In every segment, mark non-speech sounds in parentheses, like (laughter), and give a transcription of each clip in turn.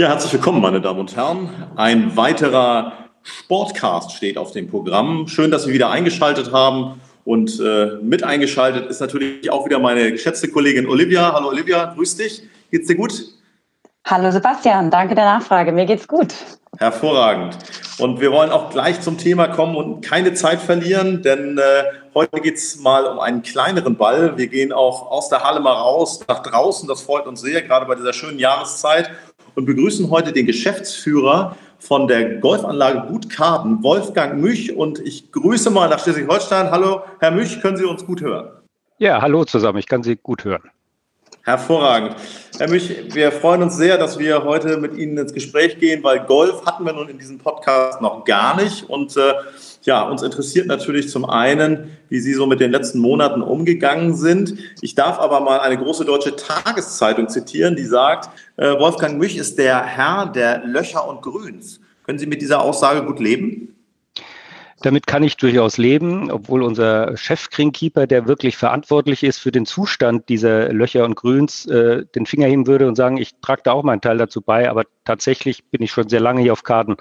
Ja, herzlich willkommen, meine Damen und Herren. Ein weiterer Sportcast steht auf dem Programm. Schön, dass Sie wieder eingeschaltet haben. Und äh, mit eingeschaltet ist natürlich auch wieder meine geschätzte Kollegin Olivia. Hallo Olivia, grüß dich. Geht's dir gut? Hallo Sebastian, danke der Nachfrage. Mir geht's gut. Hervorragend. Und wir wollen auch gleich zum Thema kommen und keine Zeit verlieren, denn äh, heute geht's mal um einen kleineren Ball. Wir gehen auch aus der Halle mal raus, nach draußen. Das freut uns sehr, gerade bei dieser schönen Jahreszeit. Und begrüßen heute den Geschäftsführer von der Golfanlage Gutkarten, Wolfgang Müch. Und ich grüße mal nach Schleswig-Holstein. Hallo, Herr Müch, können Sie uns gut hören? Ja, hallo zusammen, ich kann Sie gut hören. Hervorragend. Herr Müch, wir freuen uns sehr, dass wir heute mit Ihnen ins Gespräch gehen, weil Golf hatten wir nun in diesem Podcast noch gar nicht. Und äh, ja, uns interessiert natürlich zum einen, wie Sie so mit den letzten Monaten umgegangen sind. Ich darf aber mal eine große deutsche Tageszeitung zitieren, die sagt, äh, Wolfgang Müch ist der Herr der Löcher und Grüns. Können Sie mit dieser Aussage gut leben? Damit kann ich durchaus leben, obwohl unser Chef-Greenkeeper, der wirklich verantwortlich ist für den Zustand dieser Löcher und Grüns, äh, den Finger heben würde und sagen, ich trage da auch meinen Teil dazu bei, aber tatsächlich bin ich schon sehr lange hier auf Karten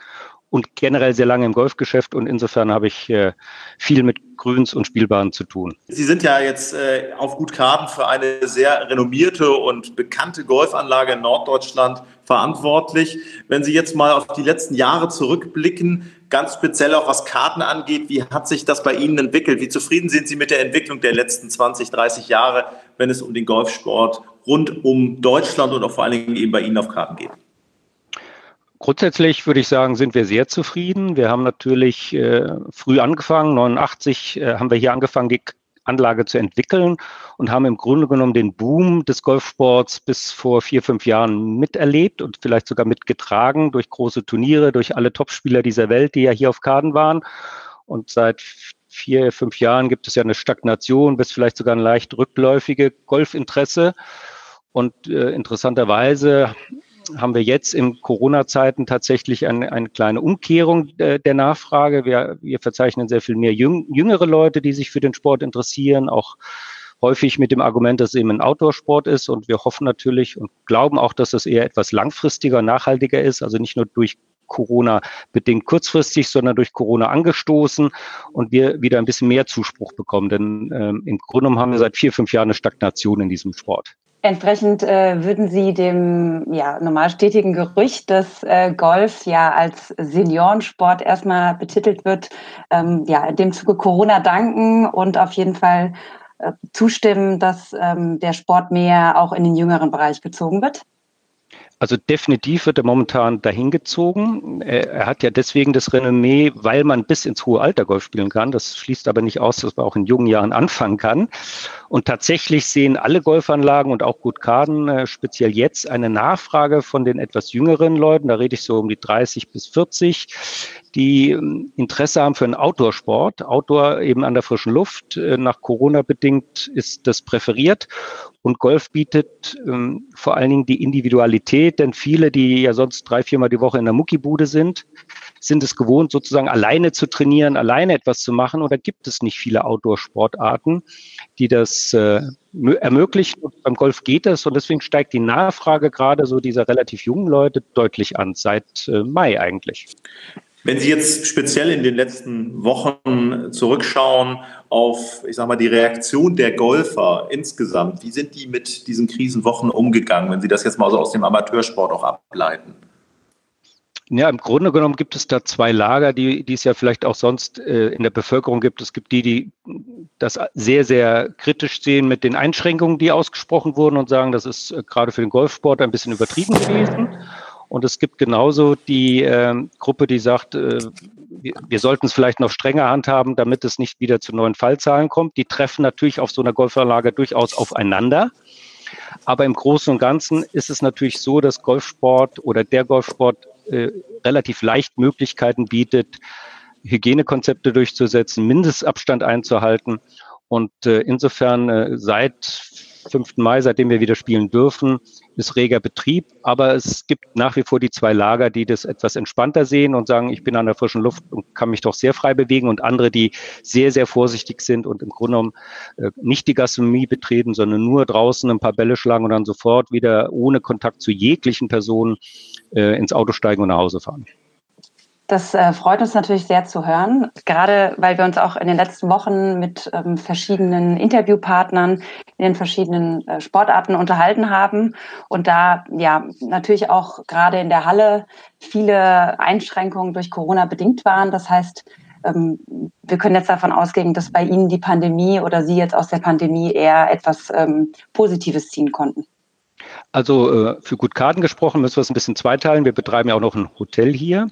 und generell sehr lange im Golfgeschäft und insofern habe ich äh, viel mit Grüns und Spielbahnen zu tun. Sie sind ja jetzt äh, auf Gut Karten für eine sehr renommierte und bekannte Golfanlage in Norddeutschland verantwortlich. Wenn Sie jetzt mal auf die letzten Jahre zurückblicken, ganz speziell auch was Karten angeht, wie hat sich das bei Ihnen entwickelt? Wie zufrieden sind Sie mit der Entwicklung der letzten 20, 30 Jahre, wenn es um den Golfsport rund um Deutschland und auch vor allen Dingen eben bei Ihnen auf Karten geht? Grundsätzlich würde ich sagen, sind wir sehr zufrieden. Wir haben natürlich äh, früh angefangen. 89 äh, haben wir hier angefangen, die Anlage zu entwickeln und haben im Grunde genommen den Boom des Golfsports bis vor vier, fünf Jahren miterlebt und vielleicht sogar mitgetragen durch große Turniere, durch alle Topspieler dieser Welt, die ja hier auf Karten waren. Und seit vier, fünf Jahren gibt es ja eine Stagnation bis vielleicht sogar ein leicht rückläufige Golfinteresse. Und äh, interessanterweise haben wir jetzt in Corona-Zeiten tatsächlich eine, eine kleine Umkehrung äh, der Nachfrage. Wir, wir verzeichnen sehr viel mehr jüng, jüngere Leute, die sich für den Sport interessieren, auch häufig mit dem Argument, dass es eben ein Outdoor-Sport ist. Und wir hoffen natürlich und glauben auch, dass das eher etwas langfristiger, nachhaltiger ist, also nicht nur durch Corona bedingt kurzfristig, sondern durch Corona angestoßen und wir wieder ein bisschen mehr Zuspruch bekommen. Denn ähm, im Grunde genommen haben wir seit vier, fünf Jahren eine Stagnation in diesem Sport. Entsprechend äh, würden Sie dem ja, normal stetigen Gerücht, dass äh, Golf ja als Seniorensport erstmal betitelt wird, ähm, ja, in dem Zuge Corona danken und auf jeden Fall äh, zustimmen, dass ähm, der Sport mehr auch in den jüngeren Bereich gezogen wird? Also definitiv wird er momentan dahin gezogen. Er, hat ja deswegen das Renommee, weil man bis ins hohe Alter Golf spielen kann. Das schließt aber nicht aus, dass man auch in jungen Jahren anfangen kann. Und tatsächlich sehen alle Golfanlagen und auch Gutkarten äh, speziell jetzt eine Nachfrage von den etwas jüngeren Leuten. Da rede ich so um die 30 bis 40, die ähm, Interesse haben für einen Outdoor-Sport. Outdoor eben an der frischen Luft. Äh, nach Corona bedingt ist das präferiert. Und Golf bietet ähm, vor allen Dingen die Individualität, denn viele, die ja sonst drei, viermal die Woche in der Muckibude sind, sind es gewohnt, sozusagen alleine zu trainieren, alleine etwas zu machen. Und da gibt es nicht viele Outdoor-Sportarten, die das äh, ermöglichen. Und beim Golf geht das. Und deswegen steigt die Nachfrage gerade so dieser relativ jungen Leute deutlich an, seit äh, Mai eigentlich. Wenn Sie jetzt speziell in den letzten Wochen zurückschauen auf, ich sag mal, die Reaktion der Golfer insgesamt, wie sind die mit diesen Krisenwochen umgegangen, wenn Sie das jetzt mal so aus dem Amateursport auch ableiten? Ja, im Grunde genommen gibt es da zwei Lager, die, die es ja vielleicht auch sonst äh, in der Bevölkerung gibt. Es gibt die, die das sehr, sehr kritisch sehen mit den Einschränkungen, die ausgesprochen wurden und sagen, das ist äh, gerade für den Golfsport ein bisschen übertrieben gewesen. Und es gibt genauso die äh, Gruppe, die sagt, äh, wir, wir sollten es vielleicht noch strenger handhaben, damit es nicht wieder zu neuen Fallzahlen kommt. Die treffen natürlich auf so einer Golfanlage durchaus aufeinander. Aber im Großen und Ganzen ist es natürlich so, dass Golfsport oder der Golfsport äh, relativ leicht Möglichkeiten bietet, Hygienekonzepte durchzusetzen, Mindestabstand einzuhalten. Und äh, insofern äh, seit 5. Mai, seitdem wir wieder spielen dürfen, ist reger Betrieb. Aber es gibt nach wie vor die zwei Lager, die das etwas entspannter sehen und sagen, ich bin an der frischen Luft und kann mich doch sehr frei bewegen. Und andere, die sehr, sehr vorsichtig sind und im Grunde genommen äh, nicht die Gastronomie betreten, sondern nur draußen ein paar Bälle schlagen und dann sofort wieder ohne Kontakt zu jeglichen Personen äh, ins Auto steigen und nach Hause fahren. Das äh, freut uns natürlich sehr zu hören, gerade weil wir uns auch in den letzten Wochen mit ähm, verschiedenen Interviewpartnern in den verschiedenen äh, Sportarten unterhalten haben und da ja natürlich auch gerade in der Halle viele Einschränkungen durch Corona bedingt waren. Das heißt, ähm, wir können jetzt davon ausgehen, dass bei Ihnen die Pandemie oder Sie jetzt aus der Pandemie eher etwas ähm, Positives ziehen konnten. Also äh, für gut Karten gesprochen müssen wir es ein bisschen zweiteilen. Wir betreiben ja auch noch ein Hotel hier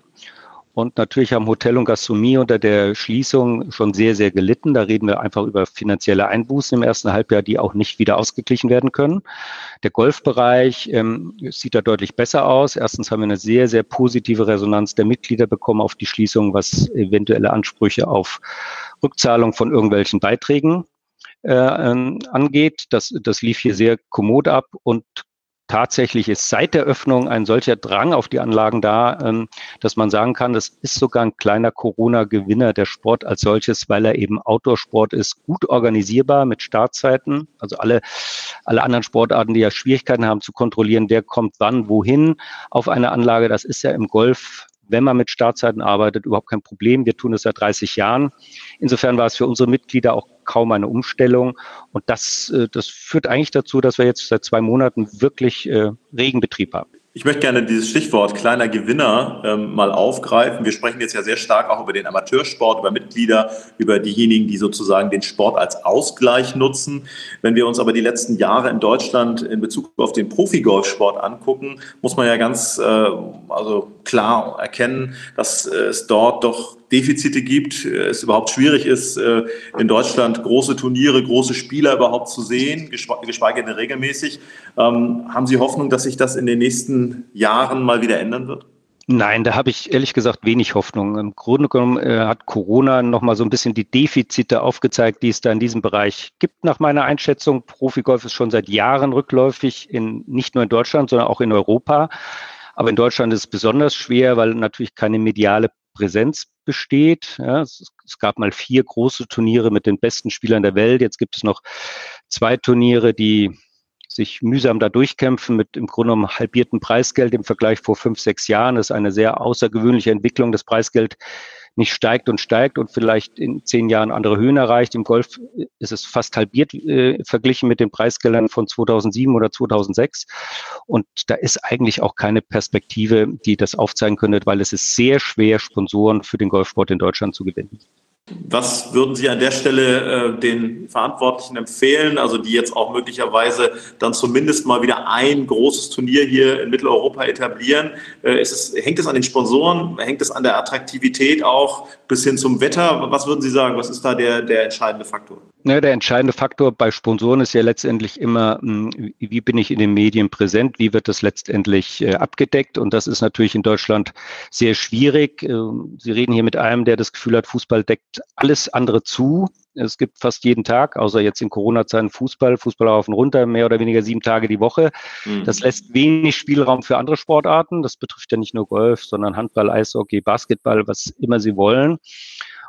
und natürlich haben Hotel und Gastronomie unter der Schließung schon sehr, sehr gelitten. Da reden wir einfach über finanzielle Einbußen im ersten Halbjahr, die auch nicht wieder ausgeglichen werden können. Der Golfbereich ähm, sieht da deutlich besser aus. Erstens haben wir eine sehr, sehr positive Resonanz der Mitglieder bekommen auf die Schließung, was eventuelle Ansprüche auf Rückzahlung von irgendwelchen Beiträgen äh, ähm, angeht. Das, das lief hier sehr kommod ab und tatsächlich ist seit der Öffnung ein solcher Drang auf die Anlagen da, ähm, dass man sagen kann, das ist sogar ein kleiner Corona-Gewinner der Sport als solches, weil er eben Outdoor-Sport ist, gut organisierbar mit Startzeiten. Also alle, alle anderen Sportarten, die ja Schwierigkeiten haben zu kontrollieren, wer kommt wann, wohin auf eine Anlage. Das ist ja im Golf wenn man mit Startzeiten arbeitet, überhaupt kein Problem. Wir tun es seit 30 Jahren. Insofern war es für unsere Mitglieder auch kaum eine Umstellung. Und das, äh, das führt eigentlich dazu, dass wir jetzt seit zwei Monaten wirklich äh, Regenbetrieb haben. Ich möchte gerne dieses Stichwort kleiner Gewinner ähm, mal aufgreifen. Wir sprechen jetzt ja sehr stark auch über den Amateursport, über Mitglieder, über diejenigen, die sozusagen den Sport als Ausgleich nutzen. Wenn wir uns aber die letzten Jahre in Deutschland in Bezug auf den Profigolfsport angucken, muss man ja ganz äh, also klar erkennen, dass es dort doch Defizite gibt, äh, es überhaupt schwierig ist, äh, in Deutschland große Turniere, große Spieler überhaupt zu sehen, geschweige denn regelmäßig. Ähm, haben Sie Hoffnung, dass sich das in den nächsten Jahren mal wieder ändern wird? Nein, da habe ich ehrlich gesagt wenig Hoffnung. Im Grunde genommen äh, hat Corona nochmal so ein bisschen die Defizite aufgezeigt, die es da in diesem Bereich gibt, nach meiner Einschätzung. Profigolf ist schon seit Jahren rückläufig, in, nicht nur in Deutschland, sondern auch in Europa. Aber in Deutschland ist es besonders schwer, weil natürlich keine mediale Präsenz besteht. Ja, es, es, gab mal vier große Turniere mit den besten Spielern der Welt. Jetzt gibt es noch zwei Turniere, die sich mühsam da durchkämpfen mit im Grunde genommen halbierten Preisgeld im Vergleich vor fünf, sechs Jahren. Das ist eine sehr außergewöhnliche Entwicklung. Das Preisgeld nicht steigt und steigt und vielleicht in zehn Jahren andere Höhen erreicht. Im Golf ist es fast halbiert äh, verglichen mit den Preisgeldern von 2007 oder 2006. Und da ist eigentlich auch keine Perspektive, die das aufzeigen könnte, weil es ist sehr schwer, Sponsoren für den Golfsport in Deutschland zu gewinnen. Was würden Sie an der Stelle äh, den Verantwortlichen empfehlen, also die jetzt auch möglicherweise dann zumindest mal wieder ein großes Turnier hier in Mitteleuropa etablieren? Äh, es, hängt es an den Sponsoren? Hängt es an der Attraktivität auch bis hin zum Wetter? Was würden Sie sagen? Was ist da der, der entscheidende Faktor? Ja, der entscheidende Faktor bei Sponsoren ist ja letztendlich immer, hm, wie bin ich in den Medien präsent, wie wird das letztendlich äh, abgedeckt? Und das ist natürlich in Deutschland sehr schwierig. Ähm, Sie reden hier mit einem, der das Gefühl hat, Fußball deckt alles andere zu. Es gibt fast jeden Tag, außer jetzt in Corona-Zeiten Fußball, Fußball auf und runter, mehr oder weniger sieben Tage die Woche. Mhm. Das lässt wenig Spielraum für andere Sportarten. Das betrifft ja nicht nur Golf, sondern Handball, Eishockey, Basketball, was immer Sie wollen.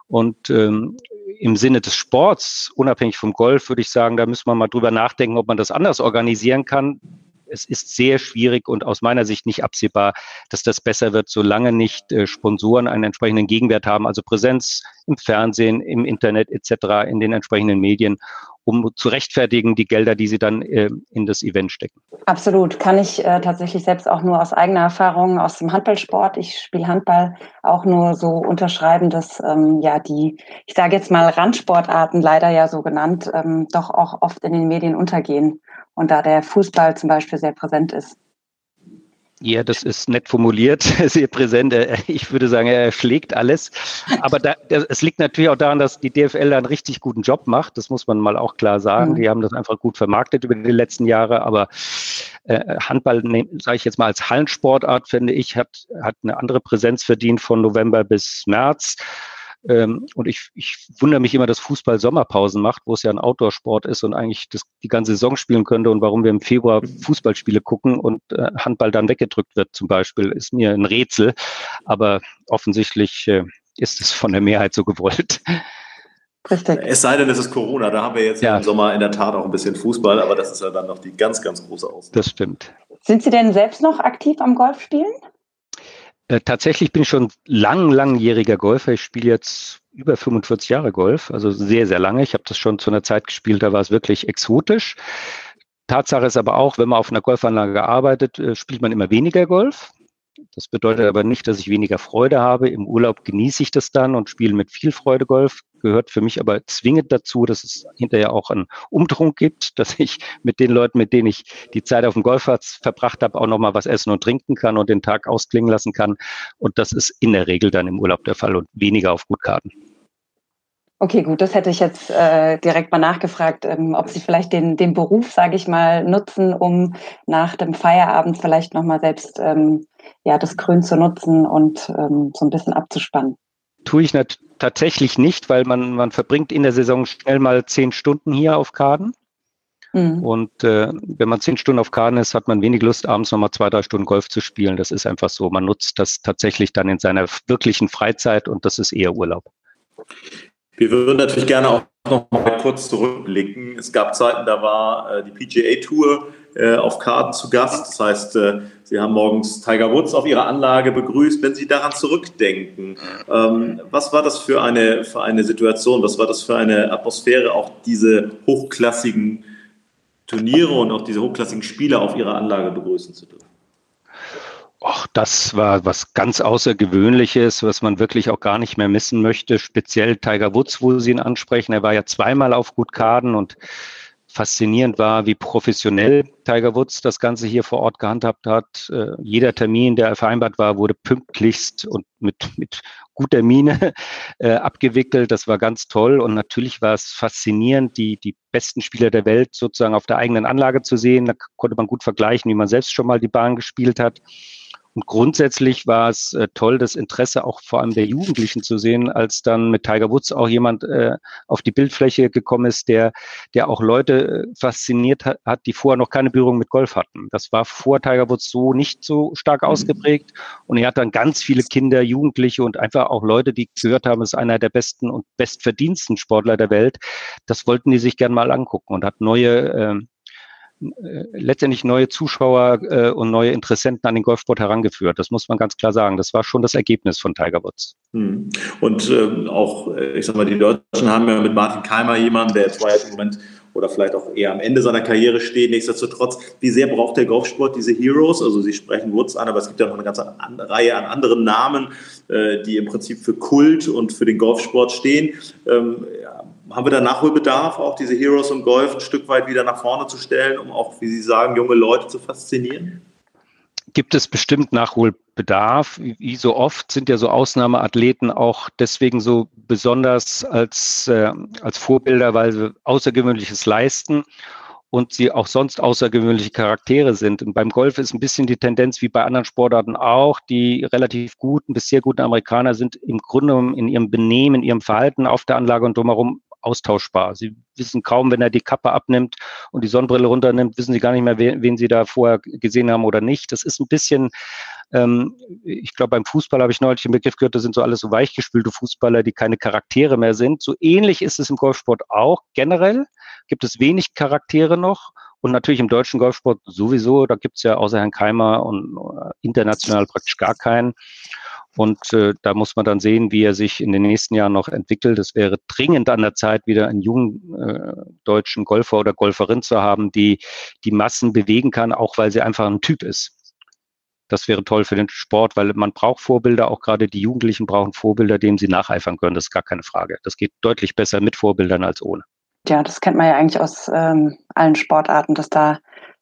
Und ähm, im Sinne des Sports, unabhängig vom Golf, würde ich sagen, da müssen wir mal drüber nachdenken, ob man das anders organisieren kann. Es ist sehr schwierig und aus meiner Sicht nicht absehbar, dass das besser wird, solange nicht äh, Sponsoren einen entsprechenden Gegenwert haben, also Präsenz im Fernsehen, im Internet etc., in den entsprechenden Medien um zu rechtfertigen die Gelder, die sie dann äh, in das Event stecken. Absolut. Kann ich äh, tatsächlich selbst auch nur aus eigener Erfahrung aus dem Handballsport, ich spiele Handball, auch nur so unterschreiben, dass ähm, ja die, ich sage jetzt mal Randsportarten, leider ja so genannt, ähm, doch auch oft in den Medien untergehen und da der Fußball zum Beispiel sehr präsent ist. Ja, das ist nett formuliert, (laughs) sehr präsent. Ich würde sagen, er schlägt alles. Aber da, es liegt natürlich auch daran, dass die DFL einen richtig guten Job macht. Das muss man mal auch klar sagen. Mhm. Die haben das einfach gut vermarktet über die letzten Jahre. Aber äh, Handball, sage ich jetzt mal als Hallensportart, finde ich, hat, hat eine andere Präsenz verdient von November bis März. Ähm, und ich, ich wundere mich immer, dass Fußball Sommerpausen macht, wo es ja ein Outdoor-Sport ist und eigentlich das, die ganze Saison spielen könnte und warum wir im Februar Fußballspiele gucken und äh, Handball dann weggedrückt wird zum Beispiel, ist mir ein Rätsel. Aber offensichtlich äh, ist es von der Mehrheit so gewollt. Richtig. Es sei denn, es ist Corona. Da haben wir jetzt ja. im Sommer in der Tat auch ein bisschen Fußball, aber das ist ja dann noch die ganz, ganz große Ausnahme. Das stimmt. Sind Sie denn selbst noch aktiv am Golfspielen? Äh, tatsächlich bin ich schon lang, langjähriger Golfer. Ich spiele jetzt über 45 Jahre Golf, also sehr, sehr lange. Ich habe das schon zu einer Zeit gespielt, da war es wirklich exotisch. Tatsache ist aber auch, wenn man auf einer Golfanlage arbeitet, äh, spielt man immer weniger Golf. Das bedeutet aber nicht, dass ich weniger Freude habe. Im Urlaub genieße ich das dann und spiele mit viel Freude Golf. Gehört für mich aber zwingend dazu, dass es hinterher auch einen Umtrunk gibt, (laughs) dass ich mit den Leuten, mit denen ich die Zeit auf dem Golfplatz verbracht habe, auch nochmal was essen und trinken kann und den Tag ausklingen lassen kann. Und das ist in der Regel dann im Urlaub der Fall und weniger auf Gutkarten. Okay, gut, das hätte ich jetzt äh, direkt mal nachgefragt, ähm, ob Sie vielleicht den, den Beruf, sage ich mal, nutzen, um nach dem Feierabend vielleicht nochmal selbst ähm, ja, das Grün zu nutzen und ähm, so ein bisschen abzuspannen. Tue ich nicht, tatsächlich nicht, weil man, man verbringt in der Saison schnell mal zehn Stunden hier auf Kaden. Mhm. Und äh, wenn man zehn Stunden auf Kaden ist, hat man wenig Lust, abends nochmal zwei, drei Stunden Golf zu spielen. Das ist einfach so. Man nutzt das tatsächlich dann in seiner wirklichen Freizeit und das ist eher Urlaub. Wir würden natürlich gerne auch noch mal kurz zurückblicken. Es gab Zeiten, da war äh, die PGA Tour äh, auf Karten zu Gast. Das heißt, äh, Sie haben morgens Tiger Woods auf Ihrer Anlage begrüßt. Wenn Sie daran zurückdenken, ähm, was war das für eine, für eine Situation? Was war das für eine Atmosphäre, auch diese hochklassigen Turniere und auch diese hochklassigen Spieler auf Ihrer Anlage begrüßen zu dürfen? Och, das war was ganz Außergewöhnliches, was man wirklich auch gar nicht mehr missen möchte. Speziell Tiger Woods, wo Sie ihn ansprechen. Er war ja zweimal auf Gut Kaden und faszinierend war, wie professionell Tiger Woods das Ganze hier vor Ort gehandhabt hat. Äh, jeder Termin, der vereinbart war, wurde pünktlichst und mit, mit guter Miene (laughs) äh, abgewickelt. Das war ganz toll und natürlich war es faszinierend, die, die besten Spieler der Welt sozusagen auf der eigenen Anlage zu sehen. Da konnte man gut vergleichen, wie man selbst schon mal die Bahn gespielt hat. Und grundsätzlich war es äh, toll, das Interesse auch vor allem der Jugendlichen zu sehen, als dann mit Tiger Woods auch jemand äh, auf die Bildfläche gekommen ist, der, der auch Leute äh, fasziniert hat, hat, die vorher noch keine Berührung mit Golf hatten. Das war vor Tiger Woods so nicht so stark mhm. ausgeprägt. Und er hat dann ganz viele Kinder, Jugendliche und einfach auch Leute, die gehört haben, ist einer der besten und bestverdiensten Sportler der Welt. Das wollten die sich gern mal angucken und hat neue äh, äh, letztendlich neue Zuschauer äh, und neue Interessenten an den Golfsport herangeführt. Das muss man ganz klar sagen. Das war schon das Ergebnis von Tiger Woods. Hm. Und äh, auch, äh, ich sag mal, die Deutschen haben ja mit Martin Keimer jemanden, der jetzt im Moment oder vielleicht auch eher am Ende seiner Karriere steht. Nichtsdestotrotz, wie sehr braucht der Golfsport diese Heroes? Also Sie sprechen Woods an, aber es gibt ja noch eine ganze Reihe an anderen Namen, äh, die im Prinzip für Kult und für den Golfsport stehen. Ähm, haben wir da Nachholbedarf, auch diese Heroes im Golf ein Stück weit wieder nach vorne zu stellen, um auch, wie Sie sagen, junge Leute zu faszinieren? Gibt es bestimmt Nachholbedarf. Wie so oft sind ja so Ausnahmeathleten auch deswegen so besonders als, äh, als Vorbilder, weil sie Außergewöhnliches leisten und sie auch sonst außergewöhnliche Charaktere sind. Und beim Golf ist ein bisschen die Tendenz wie bei anderen Sportarten auch, die relativ guten bis sehr guten Amerikaner sind im Grunde in ihrem Benehmen, in ihrem Verhalten auf der Anlage und drumherum austauschbar. Sie wissen kaum, wenn er die Kappe abnimmt und die Sonnenbrille runternimmt, wissen Sie gar nicht mehr, wen, Sie da vorher gesehen haben oder nicht. Das ist ein bisschen, ähm, ich glaube, beim Fußball habe ich neulich den Begriff gehört, das sind so alles so weichgespülte Fußballer, die keine Charaktere mehr sind. So ähnlich ist es im Golfsport auch. Generell gibt es wenig Charaktere noch. Und natürlich im deutschen Golfsport sowieso, da gibt es ja außer Herrn Keimer und äh, international praktisch gar keinen. Und äh, da muss man dann sehen, wie er sich in den nächsten Jahren noch entwickelt. Es wäre dringend an der Zeit, wieder einen jungen äh, deutschen Golfer oder Golferin zu haben, die die Massen bewegen kann, auch weil sie einfach ein Typ ist. Das wäre toll für den Sport, weil man braucht Vorbilder, auch gerade die Jugendlichen brauchen Vorbilder, denen sie nacheifern können. Das ist gar keine Frage. Das geht deutlich besser mit Vorbildern als ohne. Ja, das kennt man ja eigentlich aus ähm, allen Sportarten, dass da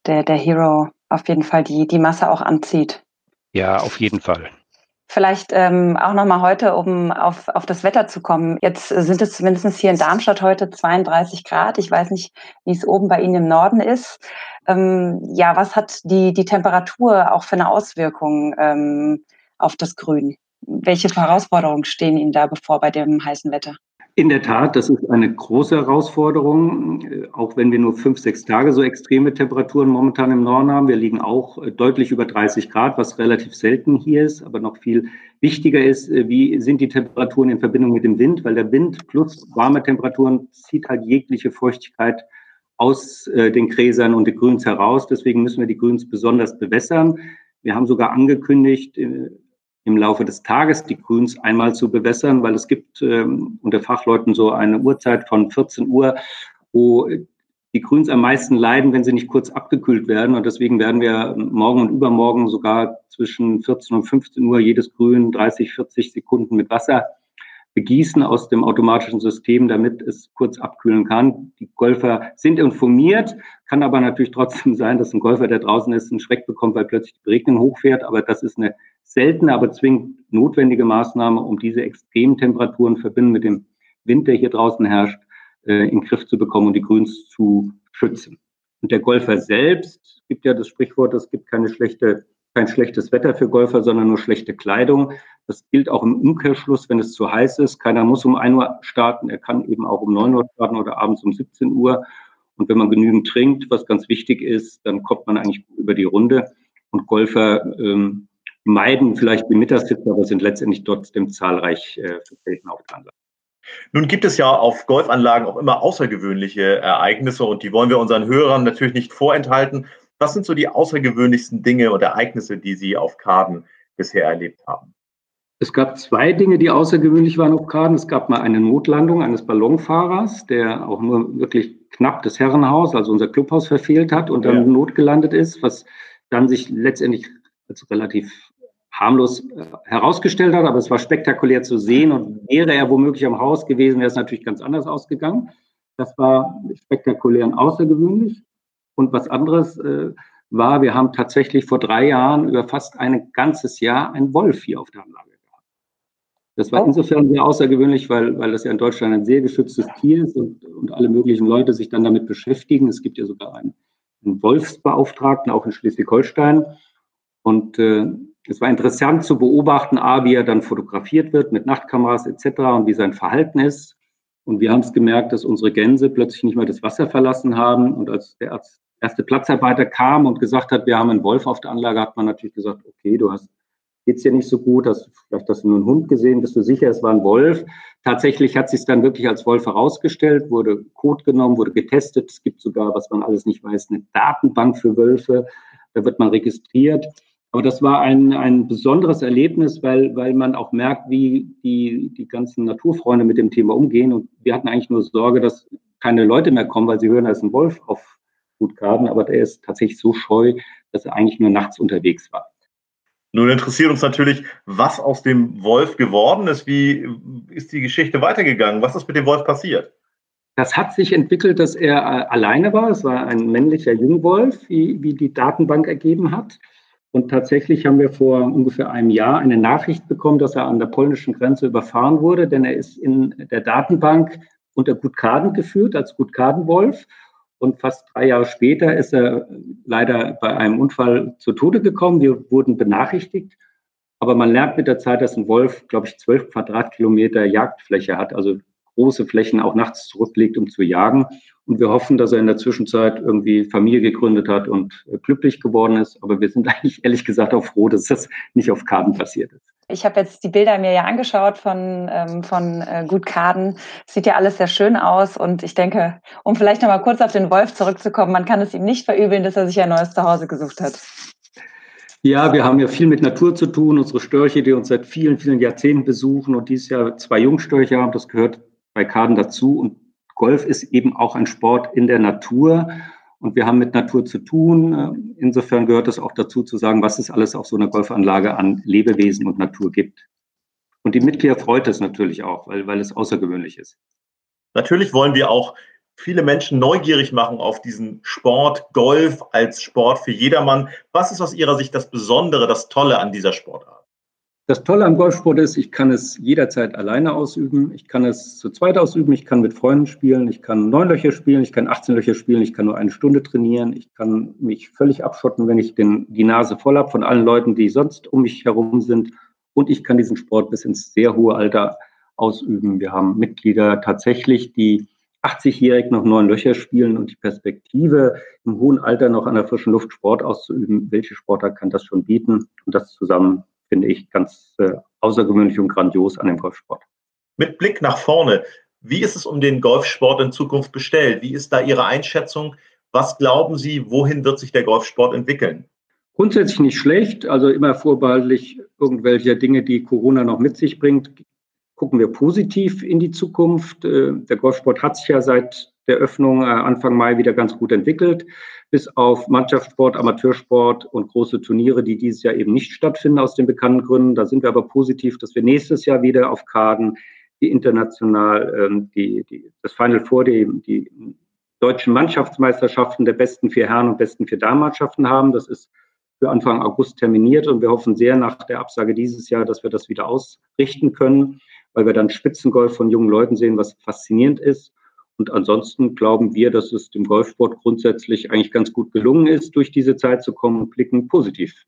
der, der Hero auf jeden Fall die, die Masse auch anzieht. Ja, auf jeden Fall. Vielleicht ähm, auch nochmal heute, um auf, auf das Wetter zu kommen. Jetzt sind es zumindest hier in Darmstadt heute 32 Grad. Ich weiß nicht, wie es oben bei Ihnen im Norden ist. Ähm, ja, was hat die, die Temperatur auch für eine Auswirkung ähm, auf das Grün? welche Herausforderungen stehen Ihnen da bevor bei dem heißen Wetter? In der Tat, das ist eine große Herausforderung, äh, auch wenn wir nur fünf, sechs Tage so extreme Temperaturen momentan im Norden haben. Wir liegen auch äh, deutlich über 30 Grad, was relativ selten hier ist, aber noch viel wichtiger ist, äh, wie sind die Temperaturen in Verbindung mit dem Wind, weil der Wind plus warme Temperaturen zieht halt jegliche Feuchtigkeit aus den Gräsern und den Grüns heraus. Deswegen müssen wir die Grüns besonders bewässern. Wir haben sogar angekündigt, im Laufe des Tages die Grüns einmal zu bewässern, weil es gibt ähm, unter Fachleuten so eine Uhrzeit von 14 Uhr, wo die Grüns am meisten leiden, wenn sie nicht kurz abgekühlt werden. Und deswegen werden wir morgen und übermorgen sogar zwischen 14 und 15 Uhr jedes Grün 30, 40 Sekunden mit Wasser begießen aus dem automatischen System, damit es kurz abkühlen kann. Die Golfer sind informiert, kann aber natürlich trotzdem (laughs) sein, dass ein Golfer, der draußen ist, einen Schreck bekommt, weil plötzlich die Beregnung hochfährt. Aber das ist eine seltene, aber zwingend notwendige Maßnahme, um diese extremen Temperaturen verbinden mit dem Wind, der hier draußen herrscht, äh, in den Griff zu bekommen und die Grüns zu schützen. Und der Golfer selbst, gibt ja das Sprichwort, es gibt keine schlechte kein schlechtes Wetter für Golfer, sondern nur schlechte Kleidung. Das gilt auch im Umkehrschluss, wenn es zu heiß ist. Keiner muss um 1 Uhr starten, er kann eben auch um 9 Uhr starten oder abends um 17 Uhr. Und wenn man genügend trinkt, was ganz wichtig ist, dann kommt man eigentlich über die Runde. Und Golfer ähm, meiden vielleicht die Mittagshitze, aber sind letztendlich trotzdem zahlreich äh, vertreten auf der Anlage. Nun gibt es ja auf Golfanlagen auch immer außergewöhnliche Ereignisse und die wollen wir unseren Hörern natürlich nicht vorenthalten. Was sind so die außergewöhnlichsten Dinge und Ereignisse, die Sie auf Kaden bisher erlebt haben? Es gab zwei Dinge, die außergewöhnlich waren auf Kaden. Es gab mal eine Notlandung eines Ballonfahrers, der auch nur wirklich knapp das Herrenhaus, also unser Clubhaus, verfehlt hat und dann ja. notgelandet ist, was dann sich letztendlich als relativ harmlos äh, herausgestellt hat, aber es war spektakulär zu sehen und wäre er womöglich am Haus gewesen, wäre es natürlich ganz anders ausgegangen. Das war spektakulär und außergewöhnlich. Und was anderes äh, war, wir haben tatsächlich vor drei Jahren über fast ein ganzes Jahr einen Wolf hier auf der Anlage gehabt. Das war oh. insofern sehr außergewöhnlich, weil, weil das ja in Deutschland ein sehr geschütztes Tier ist und, und alle möglichen Leute sich dann damit beschäftigen. Es gibt ja sogar einen, einen Wolfsbeauftragten, auch in Schleswig-Holstein. Und äh, es war interessant zu beobachten, A, wie er dann fotografiert wird mit Nachtkameras etc. und wie sein Verhalten ist. Und wir haben es gemerkt, dass unsere Gänse plötzlich nicht mehr das Wasser verlassen haben. Und als der Arzt erste Platzarbeiter kam und gesagt hat, wir haben einen Wolf auf der Anlage, hat man natürlich gesagt, okay, du hast geht's dir nicht so gut, hast vielleicht hast du nur einen Hund gesehen, bist du sicher, es war ein Wolf. Tatsächlich hat sich dann wirklich als Wolf herausgestellt, wurde Code genommen, wurde getestet. Es gibt sogar, was man alles nicht weiß, eine Datenbank für Wölfe. Da wird man registriert. Aber das war ein, ein besonderes Erlebnis, weil, weil man auch merkt, wie die, die ganzen Naturfreunde mit dem Thema umgehen. Und wir hatten eigentlich nur Sorge, dass keine Leute mehr kommen, weil sie hören, da ist ein Wolf auf Gutgarden, aber der ist tatsächlich so scheu, dass er eigentlich nur nachts unterwegs war. Nun interessiert uns natürlich, was aus dem Wolf geworden ist. Wie ist die Geschichte weitergegangen? Was ist mit dem Wolf passiert? Das hat sich entwickelt, dass er äh, alleine war. Es war ein männlicher Jungwolf, wie, wie die Datenbank ergeben hat. Und tatsächlich haben wir vor ungefähr einem Jahr eine Nachricht bekommen, dass er an der polnischen Grenze überfahren wurde, denn er ist in der Datenbank unter Gutkaden geführt als Gutkadenwolf. Und fast drei Jahre später ist er leider bei einem Unfall zu Tode gekommen. Wir wurden benachrichtigt. Aber man lernt mit der Zeit, dass ein Wolf, glaube ich, zwölf Quadratkilometer Jagdfläche hat, also große Flächen auch nachts zurücklegt, um zu jagen. Und wir hoffen, dass er in der Zwischenzeit irgendwie Familie gegründet hat und glücklich geworden ist. Aber wir sind (laughs) eigentlich ehrlich gesagt auch froh, dass das nicht auf Karten passiert ist. Ich habe jetzt die Bilder mir ja angeschaut von, ähm, von äh, Gutkaden. Sieht ja alles sehr schön aus und ich denke, um vielleicht noch mal kurz auf den Wolf zurückzukommen, man kann es ihm nicht verübeln, dass er sich ein neues Zuhause gesucht hat. Ja, wir haben ja viel mit Natur zu tun. Unsere Störche, die uns seit vielen, vielen Jahrzehnten besuchen und dieses Jahr zwei Jungstörche haben, das gehört bei Kaden dazu. Und Golf ist eben auch ein Sport in der Natur. Und wir haben mit Natur zu tun. Insofern gehört es auch dazu zu sagen, was es alles auf so einer Golfanlage an Lebewesen und Natur gibt. Und die Mitglieder freut es natürlich auch, weil, weil es außergewöhnlich ist. Natürlich wollen wir auch viele Menschen neugierig machen auf diesen Sport Golf als Sport für jedermann. Was ist aus Ihrer Sicht das Besondere, das Tolle an dieser Sportart? Das Tolle am Golfsport ist, ich kann es jederzeit alleine ausüben. Ich kann es zu zweit ausüben. Ich kann mit Freunden spielen. Ich kann neun Löcher spielen. Ich kann 18 Löcher spielen. Ich kann nur eine Stunde trainieren. Ich kann mich völlig abschotten, wenn ich den, die Nase voll habe von allen Leuten, die sonst um mich herum sind. und ich kann diesen Sport bis ins sehr hohe Alter ausüben. Wir haben Mitglieder tatsächlich, die 80-jährig noch neun Löcher spielen und die Perspektive im hohen Alter noch an der frischen Luft Sport auszuüben. Welche Sportart kann das schon bieten? Und das zusammen finde ich ganz äh, außergewöhnlich und grandios an dem Golfsport. Mit Blick nach vorne, wie ist es um den Golfsport in Zukunft bestellt? Wie ist da Ihre Einschätzung? Was glauben Sie, wohin wird sich der Golfsport entwickeln? Grundsätzlich nicht schlecht, also immer vorbehaltlich irgendwelcher Dinge, die Corona noch mit sich bringt, gucken wir positiv in die Zukunft. Äh, der Golfsport hat sich ja seit der Öffnung äh, Anfang Mai wieder ganz gut entwickelt, bis auf Mannschaftssport, Amateursport und große Turniere, die dieses Jahr eben nicht stattfinden aus den bekannten Gründen. Da sind wir aber positiv, dass wir nächstes Jahr wieder auf Karten die international ähm, die, die, das Final Four, die, die deutschen Mannschaftsmeisterschaften der besten vier Herren und besten vier Damenmannschaften haben. Das ist für Anfang August terminiert und wir hoffen sehr nach der Absage dieses Jahr, dass wir das wieder ausrichten können weil wir dann Spitzengolf von jungen Leuten sehen, was faszinierend ist. Und ansonsten glauben wir, dass es dem Golfsport grundsätzlich eigentlich ganz gut gelungen ist, durch diese Zeit zu kommen und blicken positiv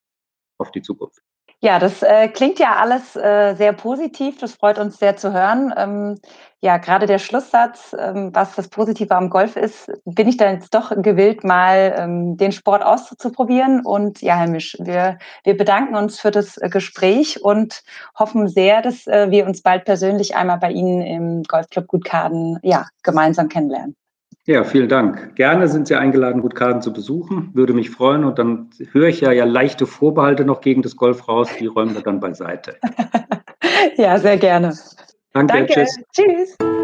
auf die Zukunft. Ja, das äh, klingt ja alles äh, sehr positiv. Das freut uns sehr zu hören. Ähm, ja, gerade der Schlusssatz, ähm, was das Positive am Golf ist, bin ich dann jetzt doch gewillt, mal ähm, den Sport auszuprobieren. Und ja, Herr Misch, wir, wir bedanken uns für das äh, Gespräch und hoffen sehr, dass äh, wir uns bald persönlich einmal bei Ihnen im Golfclub Gutkaden ja, gemeinsam kennenlernen. Ja, vielen Dank. Gerne sind Sie eingeladen, Gutkaden zu besuchen. Würde mich freuen. Und dann höre ich ja, ja leichte Vorbehalte noch gegen das Golf raus. Die räumen wir dann beiseite. (laughs) ja, sehr gerne. Danke. Danke. Tschüss. Tschüss.